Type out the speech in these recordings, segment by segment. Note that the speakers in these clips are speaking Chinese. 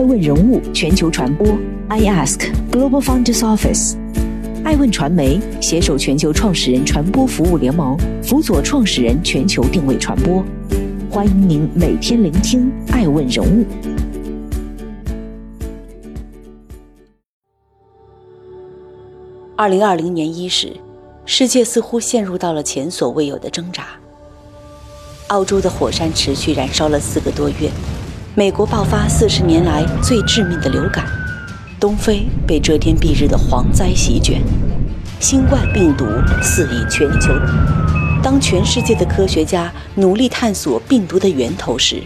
爱问人物全球传播，I Ask Global Founders Office，爱问传媒携手全球创始人传播服务联盟，辅佐创始人全球定位传播。欢迎您每天聆听爱问人物。二零二零年伊始，世界似乎陷入到了前所未有的挣扎。澳洲的火山持续燃烧了四个多月，美国爆发四十年来最致命的流感，东非被遮天蔽日的蝗灾席卷，新冠病毒肆意全球。当全世界的科学家努力探索病毒的源头时，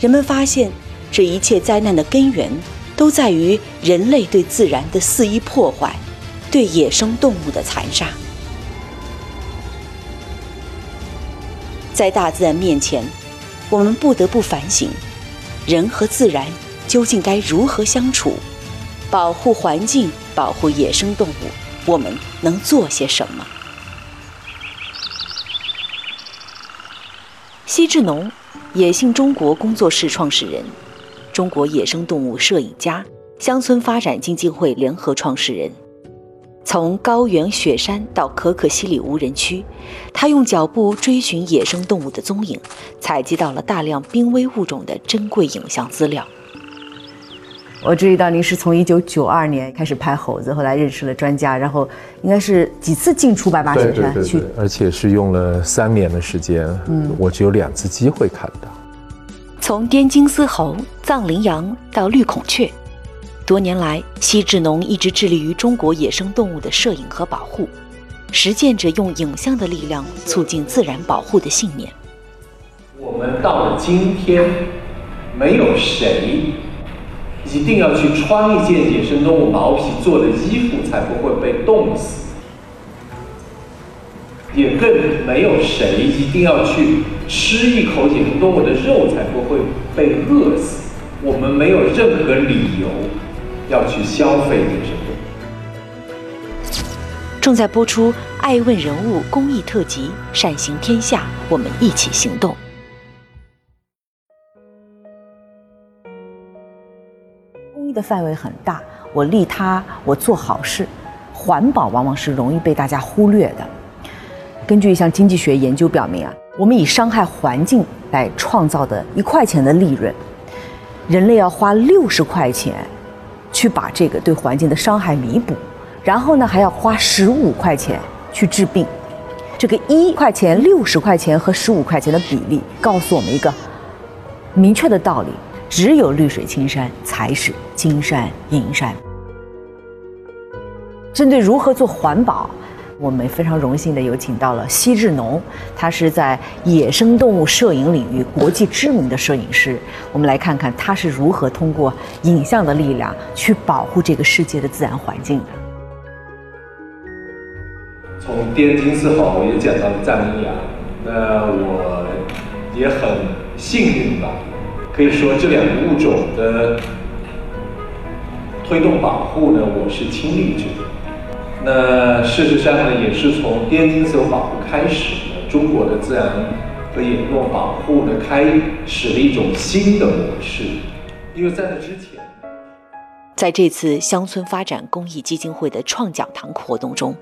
人们发现，这一切灾难的根源都在于人类对自然的肆意破坏。对野生动物的残杀，在大自然面前，我们不得不反省：人和自然究竟该如何相处？保护环境，保护野生动物，我们能做些什么？奚志农，野性中国工作室创始人，中国野生动物摄影家，乡村发展基金会联合创始人。从高原雪山到可可西里无人区，他用脚步追寻野生动物的踪影，采集到了大量濒危物种的珍贵影像资料。我注意到您是从一九九二年开始拍猴子，后来认识了专家，然后应该是几次进出白马雪山去，而且是用了三年的时间。嗯，我只有两次机会看到。从滇金丝猴、藏羚羊到绿孔雀。多年来，奚志农一直致力于中国野生动物的摄影和保护，实践着用影像的力量促进自然保护的信念。我们到了今天，没有谁一定要去穿一件野生动物毛皮做的衣服才不会被冻死，也更没有谁一定要去吃一口野生动物的肉才不会被饿死。我们没有任何理由。要去消费。正在播出《爱问人物》公益特辑，善行天下，我们一起行动。公益的范围很大，我利他，我做好事，环保往往是容易被大家忽略的。根据一项经济学研究表明啊，我们以伤害环境来创造的一块钱的利润，人类要花六十块钱。去把这个对环境的伤害弥补，然后呢，还要花十五块钱去治病。这个一块钱、六十块钱和十五块钱的比例，告诉我们一个明确的道理：只有绿水青山才是金山银山。针对如何做环保。我们非常荣幸地有请到了奚志农，他是在野生动物摄影领域国际知名的摄影师。我们来看看他是如何通过影像的力量去保护这个世界的自然环境的。从滇金丝猴也讲到了藏羚羊，那我也很幸运吧，可以说这两个物种的推动保护呢，我是亲历者。那事实上呢，也是从滇金丝猴保护开始，中国的自然和野动物保护呢，开始了一种新的模式。因为在那之前，在这次乡村发展公益基金会的创讲堂活动中，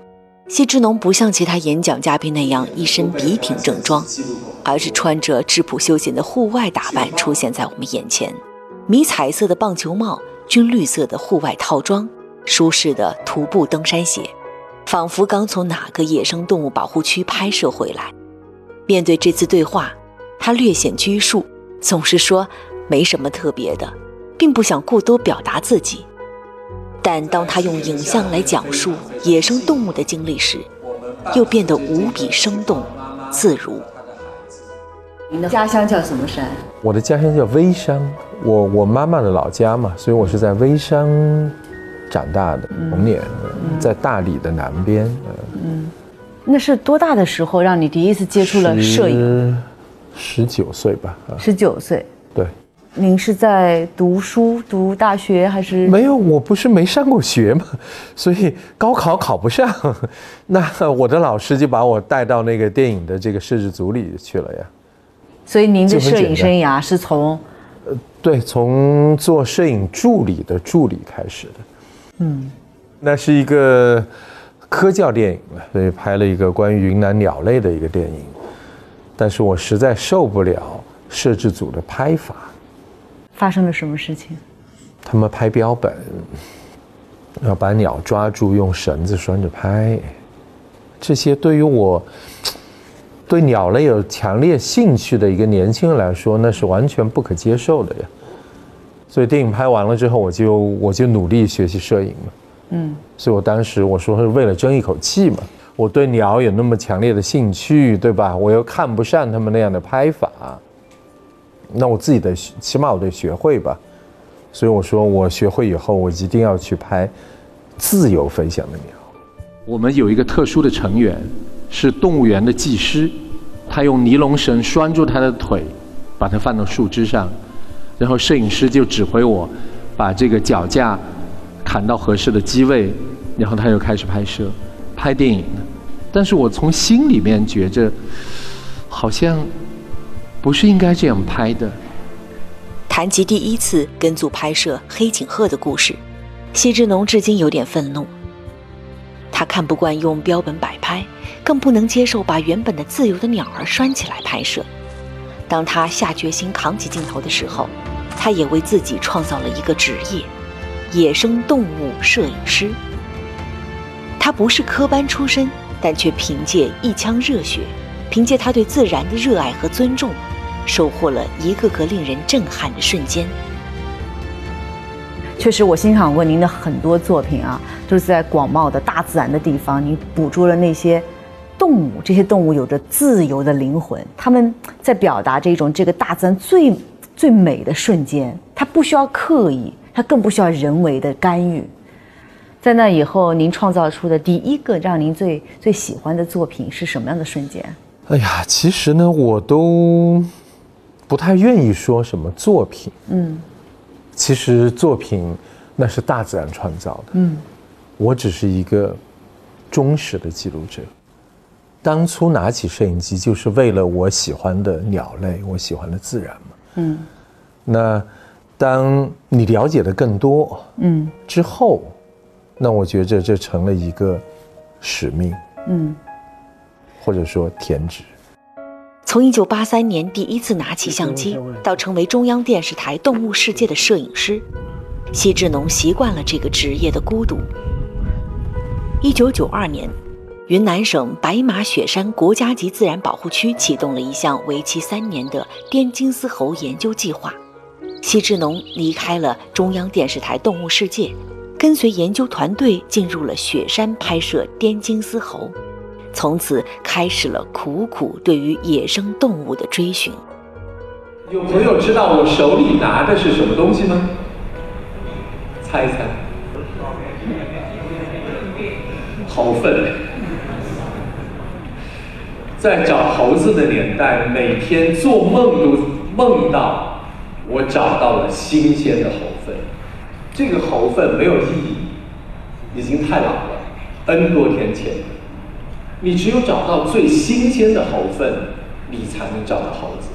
谢志农不像其他演讲嘉宾那样一身笔挺正装，而是穿着质朴休闲的户外打扮出现在我们眼前，迷彩色的棒球帽，军绿色的户外套装。舒适的徒步登山鞋，仿佛刚从哪个野生动物保护区拍摄回来。面对这次对话，他略显拘束，总是说没什么特别的，并不想过多表达自己。但当他用影像来讲述野生动物的经历时，又变得无比生动自如。您的家乡叫什么山？我的家乡叫微山，我我妈妈的老家嘛，所以我是在微山。长大的童年在大理的南边。嗯，那是多大的时候让你第一次接触了摄影？十九岁吧。十九岁。对。您是在读书读大学还是？没有，我不是没上过学嘛，所以高考考不上。那我的老师就把我带到那个电影的这个摄制组里去了呀。所以您的摄影生涯是从对，从做摄影助理的助理开始的。嗯，那是一个科教电影了，所以拍了一个关于云南鸟类的一个电影。但是我实在受不了摄制组的拍法。发生了什么事情？他们拍标本，要把鸟抓住，用绳子拴着拍。这些对于我对鸟类有强烈兴趣的一个年轻人来说，那是完全不可接受的呀。所以电影拍完了之后，我就我就努力学习摄影嘛。嗯，所以我当时我说是为了争一口气嘛。我对鸟有那么强烈的兴趣，对吧？我又看不上他们那样的拍法，那我自己的起码我得学会吧。所以我说我学会以后，我一定要去拍自由飞翔的鸟。我们有一个特殊的成员，是动物园的技师，他用尼龙绳拴住他的腿，把它放到树枝上。然后摄影师就指挥我，把这个脚架砍到合适的机位，然后他又开始拍摄，拍电影。但是我从心里面觉着，好像不是应该这样拍的。谈及第一次跟组拍摄黑颈鹤的故事，谢志农至今有点愤怒。他看不惯用标本摆拍，更不能接受把原本的自由的鸟儿拴起来拍摄。当他下决心扛起镜头的时候，他也为自己创造了一个职业——野生动物摄影师。他不是科班出身，但却凭借一腔热血，凭借他对自然的热爱和尊重，收获了一个个令人震撼的瞬间。确实，我欣赏过您的很多作品啊，都是在广袤的大自然的地方，你捕捉了那些。动物这些动物有着自由的灵魂，他们在表达这种这个大自然最最美的瞬间，它不需要刻意，它更不需要人为的干预。在那以后，您创造出的第一个让您最最喜欢的作品是什么样的瞬间？哎呀，其实呢，我都不太愿意说什么作品。嗯，其实作品那是大自然创造的。嗯，我只是一个忠实的记录者。当初拿起摄影机就是为了我喜欢的鸟类，我喜欢的自然嘛。嗯，那当你了解的更多，嗯，之后，那我觉着这成了一个使命，嗯，或者说天职。从一九八三年第一次拿起相机，到成为中央电视台《动物世界》的摄影师，西志农习惯了这个职业的孤独。一九九二年。云南省白马雪山国家级自然保护区启动了一项为期三年的滇金丝猴研究计划。西志农离开了中央电视台《动物世界》，跟随研究团队进入了雪山拍摄滇金丝猴，从此开始了苦苦对于野生动物的追寻。有朋友知道我手里拿的是什么东西吗？猜一猜。猴粪。在找猴子的年代，每天做梦都梦到我找到了新鲜的猴粪。这个猴粪没有意义，已经太老了，N 多天前。你只有找到最新鲜的猴粪，你才能找到猴子。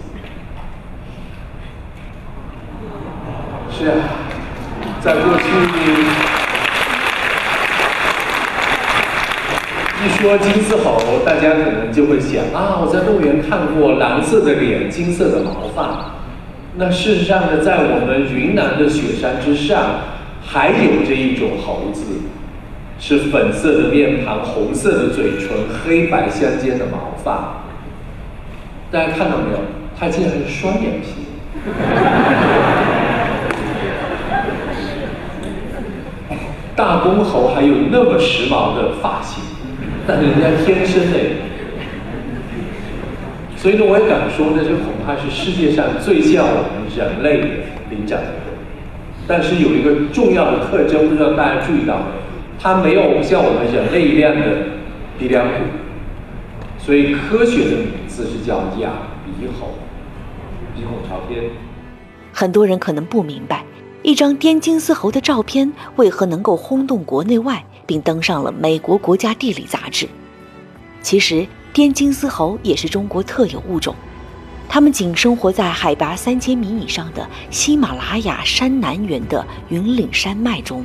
是啊，在过去。一说金丝猴，大家可能就会想啊，我在动物园看过蓝色的脸、金色的毛发。那事实上呢，在我们云南的雪山之上，还有这一种猴子，是粉色的面庞、红色的嘴唇、黑白相间的毛发。大家看到没有？它竟然是双眼皮。大公猴还有那么时髦的发型。但是人家天生的，所以呢，我也敢说那，这恐怕是世界上最像我们人类的灵长类。但是有一个重要的特征，不知道大家注意到没有？它没有像我们人类一样的鼻梁骨，所以科学的名字是叫亚鼻猴，鼻孔朝天。很多人可能不明白，一张滇金丝猴的照片为何能够轰动国内外。并登上了美国国家地理杂志。其实，滇金丝猴也是中国特有物种。它们仅生活在海拔三千米以上的喜马拉雅山南缘的云岭山脉中。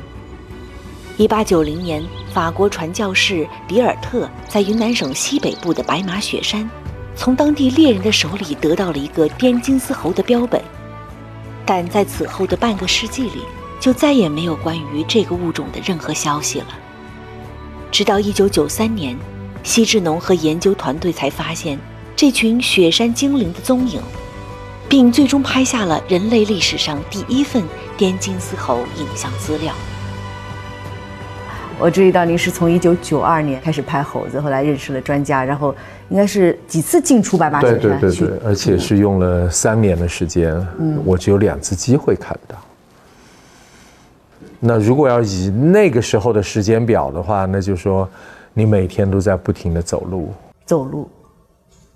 一八九零年，法国传教士比尔特在云南省西北部的白马雪山，从当地猎人的手里得到了一个滇金丝猴的标本，但在此后的半个世纪里，就再也没有关于这个物种的任何消息了。直到一九九三年，西志农和研究团队才发现这群雪山精灵的踪影，并最终拍下了人类历史上第一份滇金丝猴影像资料。我注意到您是从一九九二年开始拍猴子，后来认识了专家，然后应该是几次进出白马雪山？对对对对，而且是用了三年的时间。嗯，我只有两次机会看到。那如果要以那个时候的时间表的话，那就说你每天都在不停的走路。走路，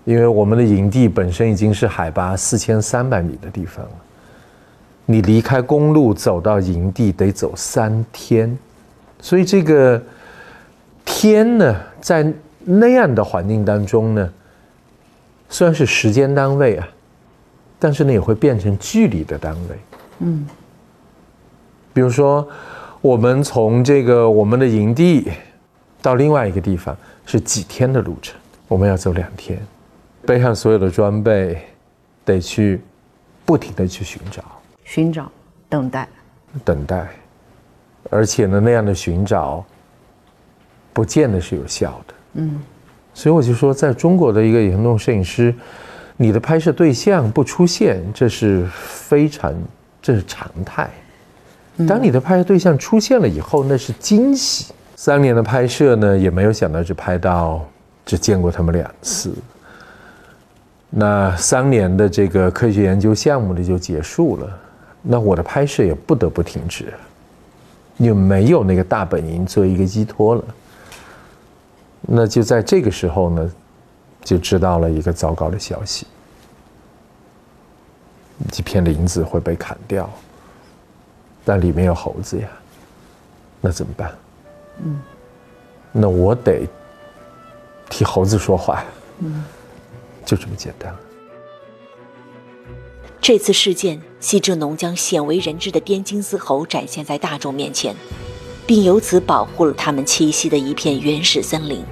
因为我们的营地本身已经是海拔四千三百米的地方了，你离开公路走到营地得走三天。所以这个天呢，在那样的环境当中呢，虽然是时间单位啊，但是呢也会变成距离的单位。嗯，比如说，我们从这个我们的营地到另外一个地方是几天的路程，我们要走两天，背上所有的装备，得去不停的去寻找，寻找，等待，等待。而且呢，那样的寻找，不见得是有效的。嗯，所以我就说，在中国的一个行动摄影师，你的拍摄对象不出现，这是非常，这是常态。当你的拍摄对象出现了以后，那是惊喜。三年的拍摄呢，也没有想到只拍到，只见过他们两次。那三年的这个科学研究项目呢，就结束了。那我的拍摄也不得不停止。就没有那个大本营做一个依托了，那就在这个时候呢，就知道了一个糟糕的消息：几片林子会被砍掉，但里面有猴子呀，那怎么办？嗯，那我得替猴子说话，嗯，就这么简单。这次事件，西志农将鲜为人知的滇金丝猴展现在大众面前，并由此保护了他们栖息的一片原始森林。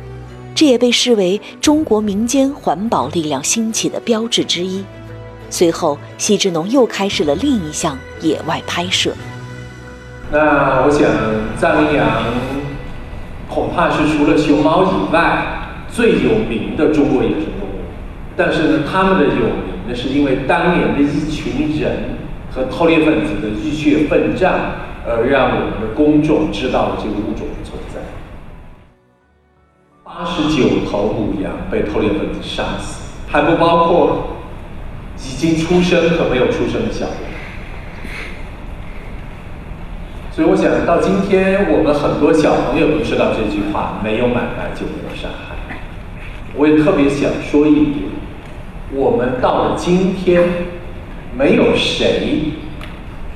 这也被视为中国民间环保力量兴起的标志之一。随后，西志农又开始了另一项野外拍摄。那我想，藏羚羊恐怕是除了熊猫以外最有名的中国野生动物。但是呢，它们的有名。那是因为当年的一群人和偷猎分子的浴血奋战，而让我们的公众知道了这个物种的存在。八十九头母羊被偷猎分子杀死，还不包括已经出生和没有出生的小羊。所以我想到今天，我们很多小朋友都知道这句话：没有买卖就没有杀害。我也特别想说一点。我们到了今天，没有谁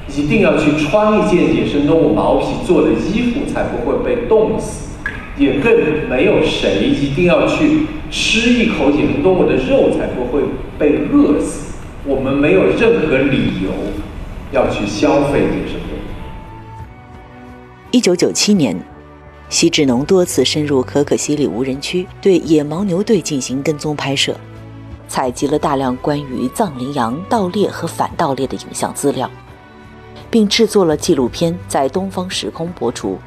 一定要去穿一件野生动物毛皮做的衣服才不会被冻死，也更没有谁一定要去吃一口野生动物的肉才不会被饿死。我们没有任何理由要去消费野生动物。一九九七年，西智农多次深入可可西里无人区，对野牦牛队进行跟踪拍摄。采集了大量关于藏羚羊盗猎和反盗猎的影像资料，并制作了纪录片，在东方时空播出。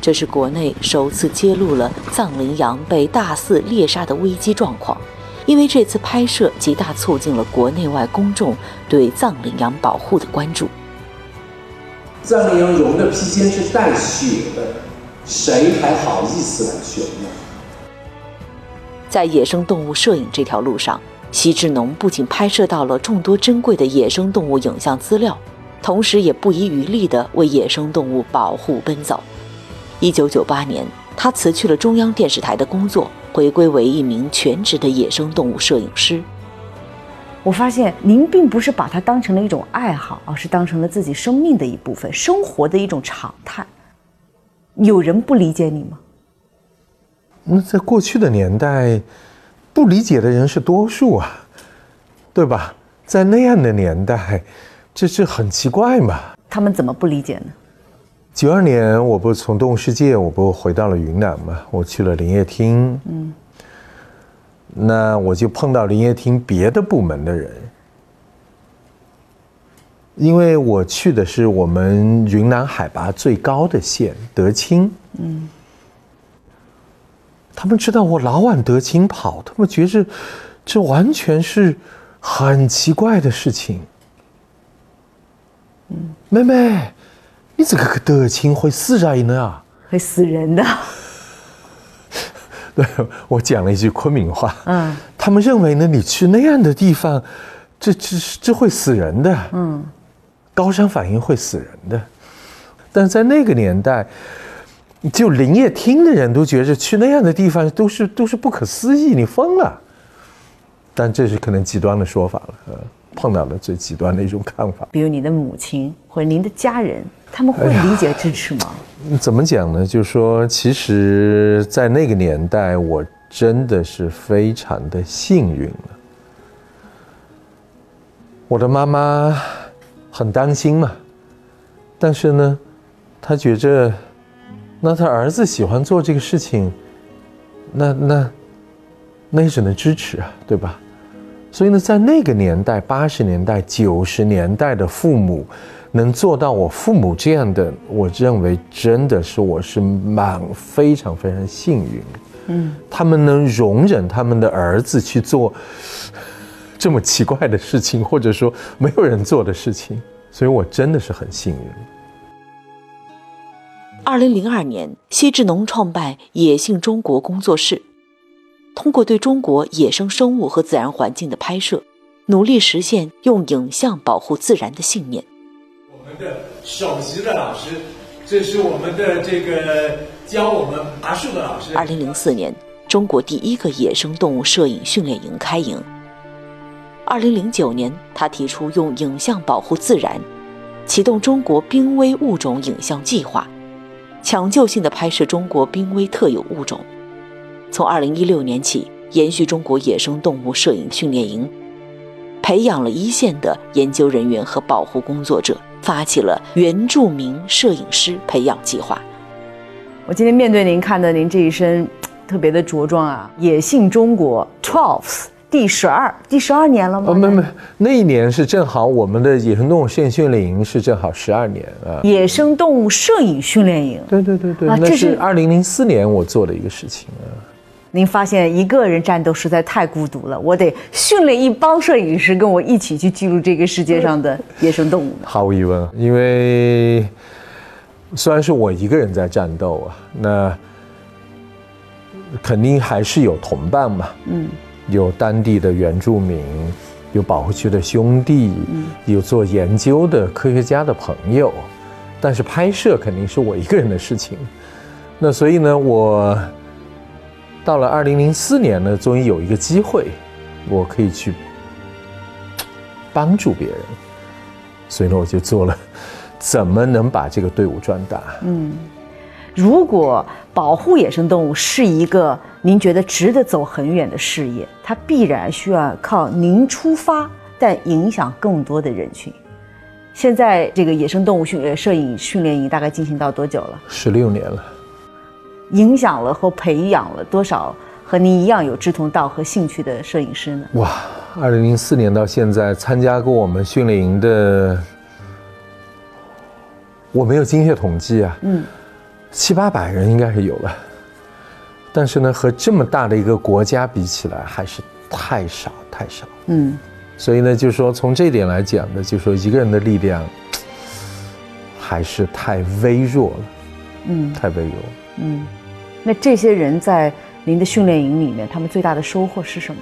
这是国内首次揭露了藏羚羊被大肆猎杀的危机状况，因为这次拍摄极大促进了国内外公众对藏羚羊保护的关注。藏羚羊绒的披肩是带血的，谁还好意思来炫耀？在野生动物摄影这条路上，西志农不仅拍摄到了众多珍贵的野生动物影像资料，同时也不遗余力地为野生动物保护奔走。一九九八年，他辞去了中央电视台的工作，回归为一名全职的野生动物摄影师。我发现您并不是把它当成了一种爱好，而是当成了自己生命的一部分，生活的一种常态。有人不理解你吗？那在过去的年代，不理解的人是多数啊，对吧？在那样的年代，这是很奇怪嘛。他们怎么不理解呢？九二年，我不从动物世界，我不回到了云南嘛，我去了林业厅，嗯，那我就碰到林业厅别的部门的人，因为我去的是我们云南海拔最高的县德清，嗯，他们知道我老往德清跑，他们觉着这完全是很奇怪的事情，嗯，妹妹。你这个德清会死人的啊！会死人的。对，我讲了一句昆明话。嗯。他们认为呢，你去那样的地方，这这这会死人的。嗯。高山反应会死人的，但是在那个年代，就林业厅的人都觉着去那样的地方都是都是不可思议，你疯了。但这是可能极端的说法了，呃，碰到了最极端的一种看法。比如你的母亲或者您的家人。他们会理解支持吗？怎么讲呢？就是说，其实，在那个年代，我真的是非常的幸运了。我的妈妈很担心嘛，但是呢，她觉着，那她儿子喜欢做这个事情，那那那也只能支持啊，对吧？所以呢，在那个年代，八十年代、九十年代的父母。能做到我父母这样的，我认为真的是我是蛮非常非常幸运。嗯，他们能容忍他们的儿子去做这么奇怪的事情，或者说没有人做的事情，所以我真的是很幸运。二零零二年，谢志农创办野性中国工作室，通过对中国野生生物和自然环境的拍摄，努力实现用影像保护自然的信念。我们的首席的老师，这是我们的这个教我们爬树的老师。二零零四年，中国第一个野生动物摄影训练营开营。二零零九年，他提出用影像保护自然，启动中国濒危物种影像计划，抢救性的拍摄中国濒危特有物种。从二零一六年起，延续中国野生动物摄影训练营，培养了一线的研究人员和保护工作者。发起了原住民摄影师培养计划。我今天面对您，看到您这一身特别的着装啊！野性中国 Twelve 第十二第十二年了吗？哦没没，那一年是正好我们的野生动物摄影训练营是正好十二年啊。野生动物摄影训练营，对对对对，那是二零零四年我做的一个事情啊。您发现一个人战斗实在太孤独了，我得训练一帮摄影师跟我一起去记录这个世界上的 野生动物。毫无疑问，因为虽然是我一个人在战斗啊，那肯定还是有同伴嘛，嗯，有当地的原住民，有保护区的兄弟，有做研究的科学家的朋友，但是拍摄肯定是我一个人的事情。那所以呢，我。到了二零零四年呢，终于有一个机会，我可以去帮助别人，所以呢，我就做了怎么能把这个队伍壮大。嗯，如果保护野生动物是一个您觉得值得走很远的事业，它必然需要靠您出发，但影响更多的人群。现在这个野生动物训呃摄影训练营大概进行到多久了？十六年了。影响了和培养了多少和您一样有志同道合兴趣的摄影师呢？哇，二零零四年到现在参加过我们训练营的，我没有精确统计啊，嗯，七八百人应该是有了，但是呢，和这么大的一个国家比起来，还是太少太少，嗯，所以呢，就是说从这点来讲呢，就是说一个人的力量还是太微弱了，嗯，太微弱，嗯。那这些人在您的训练营里面，他们最大的收获是什么？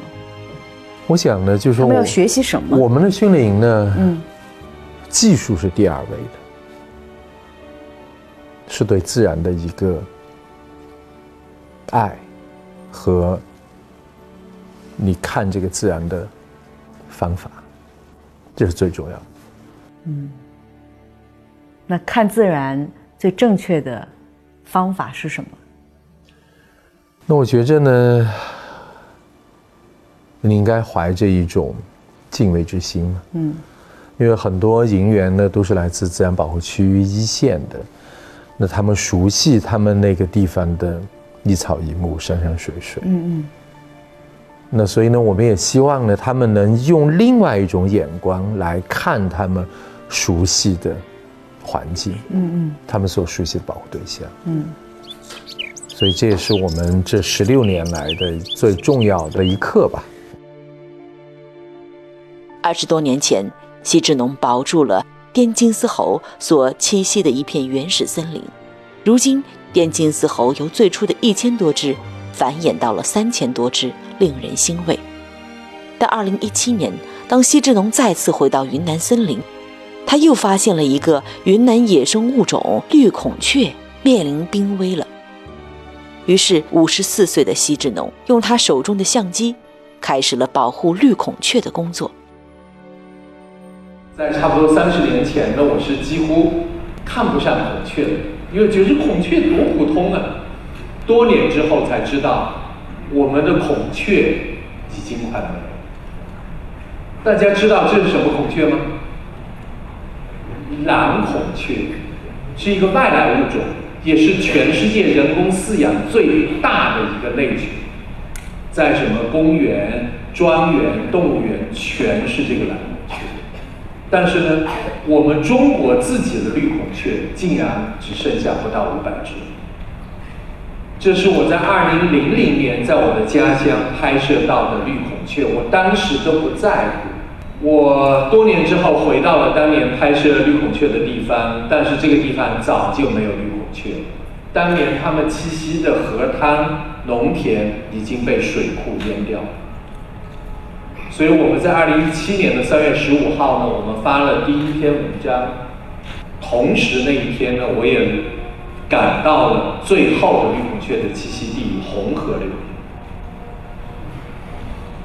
我想呢，就是说我们要学习什么？我们的训练营呢，嗯，技术是第二位的，是对自然的一个爱和你看这个自然的方法，这是最重要的。嗯，那看自然最正确的方法是什么？那我觉着呢，你应该怀着一种敬畏之心嘛。嗯，因为很多银员呢都是来自自然保护区一线的，那他们熟悉他们那个地方的一草一木、山山水水。嗯嗯。那所以呢，我们也希望呢，他们能用另外一种眼光来看他们熟悉的环境。嗯嗯。他们所熟悉的保护对象。嗯。所以这也是我们这十六年来的最重要的一课吧。二十多年前，西志农保住了滇金丝猴所栖息的一片原始森林。如今，滇金丝猴由最初的一千多只繁衍到了三千多只，令人欣慰。但二零一七年，当西志农再次回到云南森林，他又发现了一个云南野生物种绿孔雀面临濒危了。于是，五十四岁的西志农用他手中的相机，开始了保护绿孔雀的工作。在差不多三十年前呢，我是几乎看不上孔雀的，因为觉得孔雀多普通啊。多年之后才知道，我们的孔雀已经快没了。大家知道这是什么孔雀吗？蓝孔雀，是一个外来物种。也是全世界人工饲养最大的一个类群，在什么公园、庄园、动物园，全是这个蓝孔雀。但是呢，我们中国自己的绿孔雀竟然只剩下不到五百只。这是我在二零零零年在我的家乡拍摄到的绿孔雀，我当时都不在乎。我多年之后回到了当年拍摄绿孔雀的地方，但是这个地方早就没有绿孔雀。当年它们栖息的河滩、农田已经被水库淹掉。所以我们在二零一七年的三月十五号呢，我们发了第一篇文章。同时那一天呢，我也赶到了最后的绿孔雀的栖息地红河流域，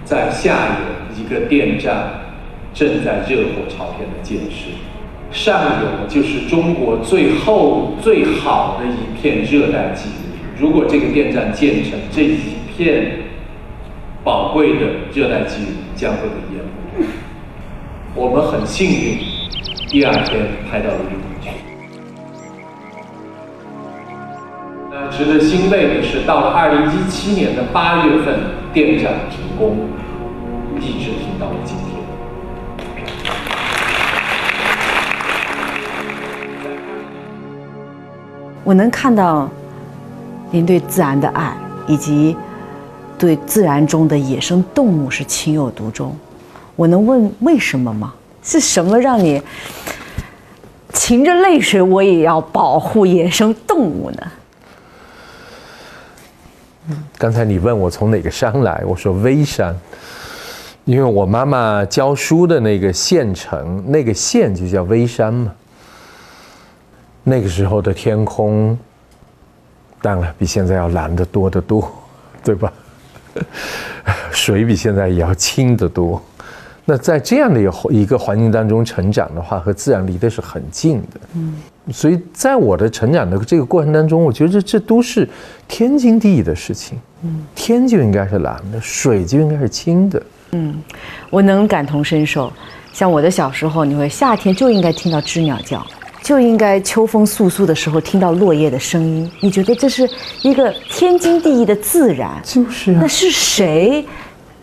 在下游一个电站。正在热火朝天的建设，上游就是中国最后最好的一片热带季雨林。如果这个电站建成，这一片宝贵的热带季雨林将会被淹没。我们很幸运，第二天拍到了绿孔雀。那值得欣慰的是，到了二零一七年的八月份，电站停工，一直停到了今天。我能看到您对自然的爱，以及对自然中的野生动物是情有独钟。我能问为什么吗？是什么让你噙着泪水，我也要保护野生动物呢？刚才你问我从哪个山来，我说微山，因为我妈妈教书的那个县城，那个县就叫微山嘛。那个时候的天空，当然比现在要蓝得多得多，对吧？水比现在也要清得多。那在这样的一个环境当中成长的话，和自然离得是很近的。嗯，所以在我的成长的这个过程当中，我觉得这都是天经地义的事情。嗯，天就应该是蓝的，水就应该是清的。嗯，我能感同身受。像我的小时候，你会夏天就应该听到知鸟叫。就应该秋风簌簌的时候听到落叶的声音，你觉得这是一个天经地义的自然？就是啊。那是谁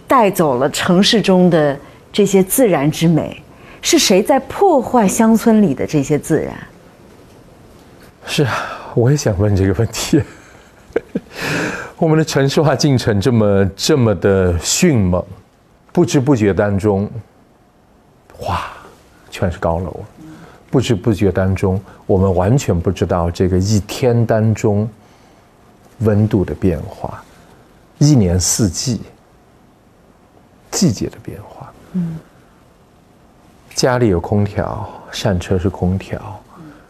带走了城市中的这些自然之美？是谁在破坏乡村里的这些自然？是啊，我也想问这个问题。我们的城市化进程这么这么的迅猛，不知不觉当中，哇，全是高楼。不知不觉当中，我们完全不知道这个一天当中温度的变化，一年四季季节的变化。嗯，家里有空调，上车是空调，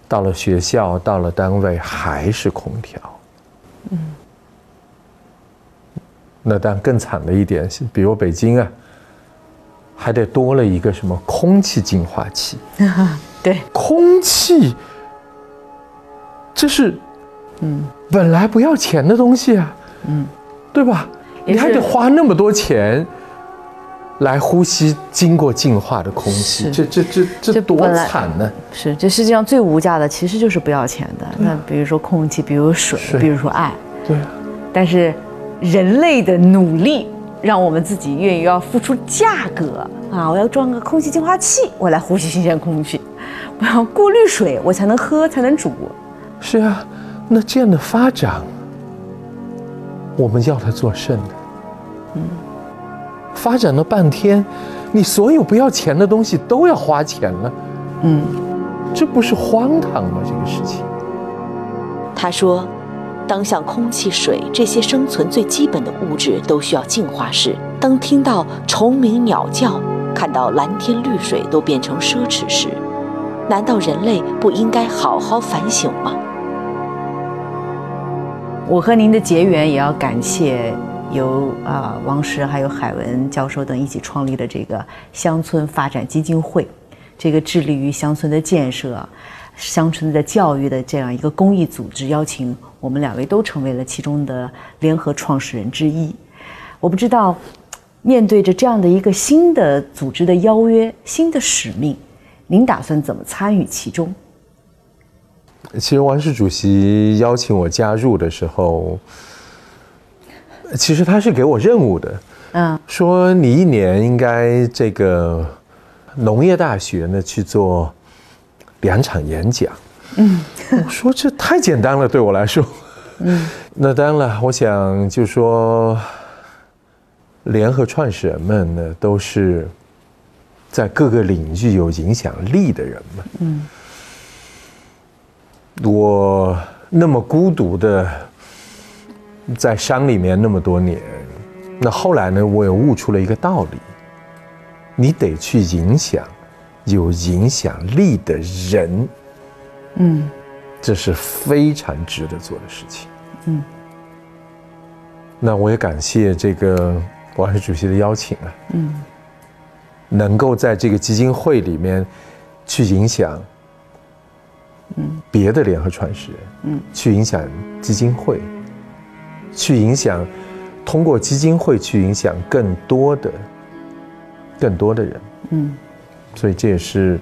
到了学校，到了单位还是空调。嗯，那但更惨的一点是，比如北京啊，还得多了一个什么空气净化器。对，空气，这是，嗯，本来不要钱的东西啊，嗯，对吧？你还得花那么多钱，来呼吸经过净化的空气，这这这这多惨呢！是，这世界上最无价的其实就是不要钱的。那比如说空气，比如水，比如说爱。对。但是，人类的努力让我们自己愿意要付出价格啊！我要装个空气净化器，我来呼吸新鲜空气；我要过滤水，我才能喝，才能煮。是啊，那这样的发展，我们要它做甚呢？嗯。发展了半天，你所有不要钱的东西都要花钱了，嗯，这不是荒唐吗？这个事情。他说，当像空气、水这些生存最基本的物质都需要净化时，当听到虫鸣鸟叫、看到蓝天绿水都变成奢侈时，难道人类不应该好好反省吗？我和您的结缘也要感谢。由啊王石还有海文教授等一起创立的这个乡村发展基金会，这个致力于乡村的建设、乡村的教育的这样一个公益组织，邀请我们两位都成为了其中的联合创始人之一。我不知道，面对着这样的一个新的组织的邀约、新的使命，您打算怎么参与其中？其实王石主席邀请我加入的时候。其实他是给我任务的，嗯，说你一年应该这个农业大学呢去做两场演讲，嗯，我说这太简单了，对我来说，嗯，那当然了，我想就说联合创始人们呢都是在各个领域有影响力的人们，嗯，我那么孤独的。在山里面那么多年，那后来呢？我也悟出了一个道理：你得去影响有影响力的人，嗯，这是非常值得做的事情。嗯，那我也感谢这个王石主席的邀请啊，嗯，能够在这个基金会里面去影响，嗯，别的联合创始人，嗯，去影响基金会。去影响，通过基金会去影响更多的、更多的人。嗯，所以这也是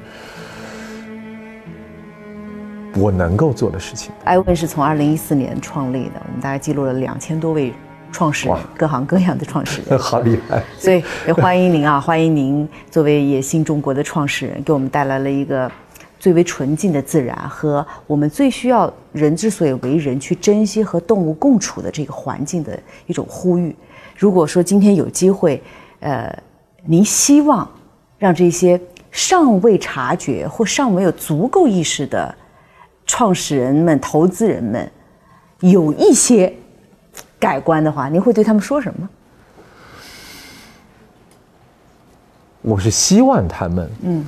我能够做的事情。艾问是从二零一四年创立的，我们大概记录了两千多位创始人，各行各样的创始人，好厉害！所以也 欢迎您啊，欢迎您作为野心中国的创始人，给我们带来了一个。最为纯净的自然和我们最需要人之所以为人去珍惜和动物共处的这个环境的一种呼吁。如果说今天有机会，呃，您希望让这些尚未察觉或尚没有足够意识的创始人们、投资人们有一些改观的话，您会对他们说什么？我是希望他们，嗯。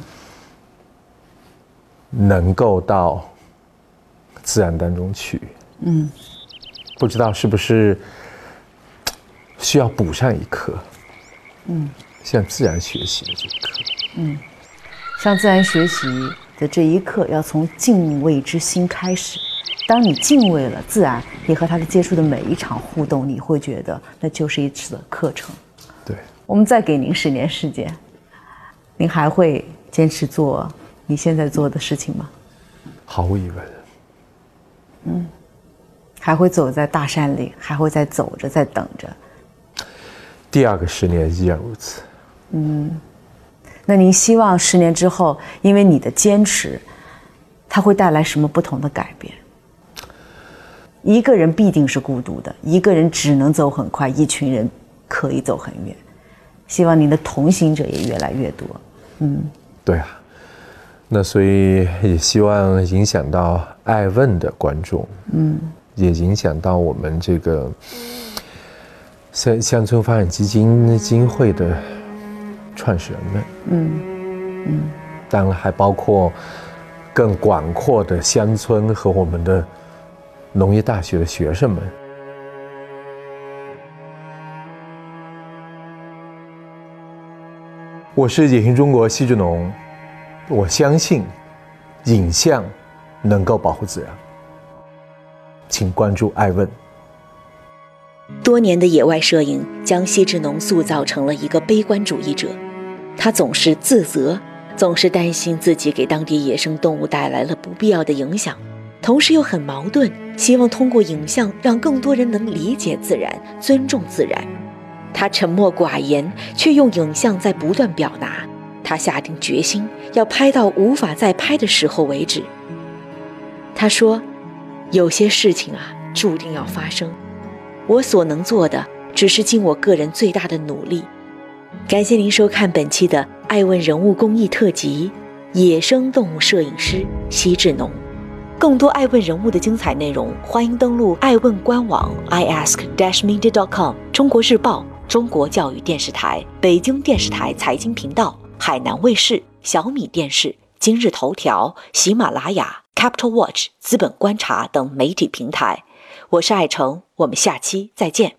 能够到自然当中去，嗯，不知道是不是需要补上一课，嗯，向自然学习的这一课，嗯，向自然学习的这一刻要从敬畏之心开始。当你敬畏了自然，你和他的接触的每一场互动，你会觉得那就是一次课程。对，我们再给您十年时间，您还会坚持做？你现在做的事情吗？毫无疑问。嗯，还会走在大山里，还会在走着，在等着。第二个十年依然如此。嗯，那您希望十年之后，因为你的坚持，它会带来什么不同的改变？一个人必定是孤独的，一个人只能走很快，一群人可以走很远。希望您的同行者也越来越多。嗯，对啊。那所以也希望影响到爱问的观众，嗯，也影响到我们这个乡乡村发展基金基金会的创始人们，嗯嗯，当然还包括更广阔的乡村和我们的农业大学的学生们。我是野心中国西志农。我相信，影像能够保护自然。请关注爱问。多年的野外摄影将西志农塑造成了一个悲观主义者，他总是自责，总是担心自己给当地野生动物带来了不必要的影响，同时又很矛盾，希望通过影像让更多人能理解自然、尊重自然。他沉默寡言，却用影像在不断表达。他下定决心要拍到无法再拍的时候为止。他说：“有些事情啊，注定要发生。我所能做的，只是尽我个人最大的努力。”感谢您收看本期的《爱问人物公益特辑》，野生动物摄影师西志农。更多爱问人物的精彩内容，欢迎登录爱问官网 iask-media.com、中国日报、中国教育电视台、北京电视台财经频道、海南卫视、小米电视、今日头条、喜马拉雅。Capital Watch 资本观察等媒体平台，我是爱成，我们下期再见。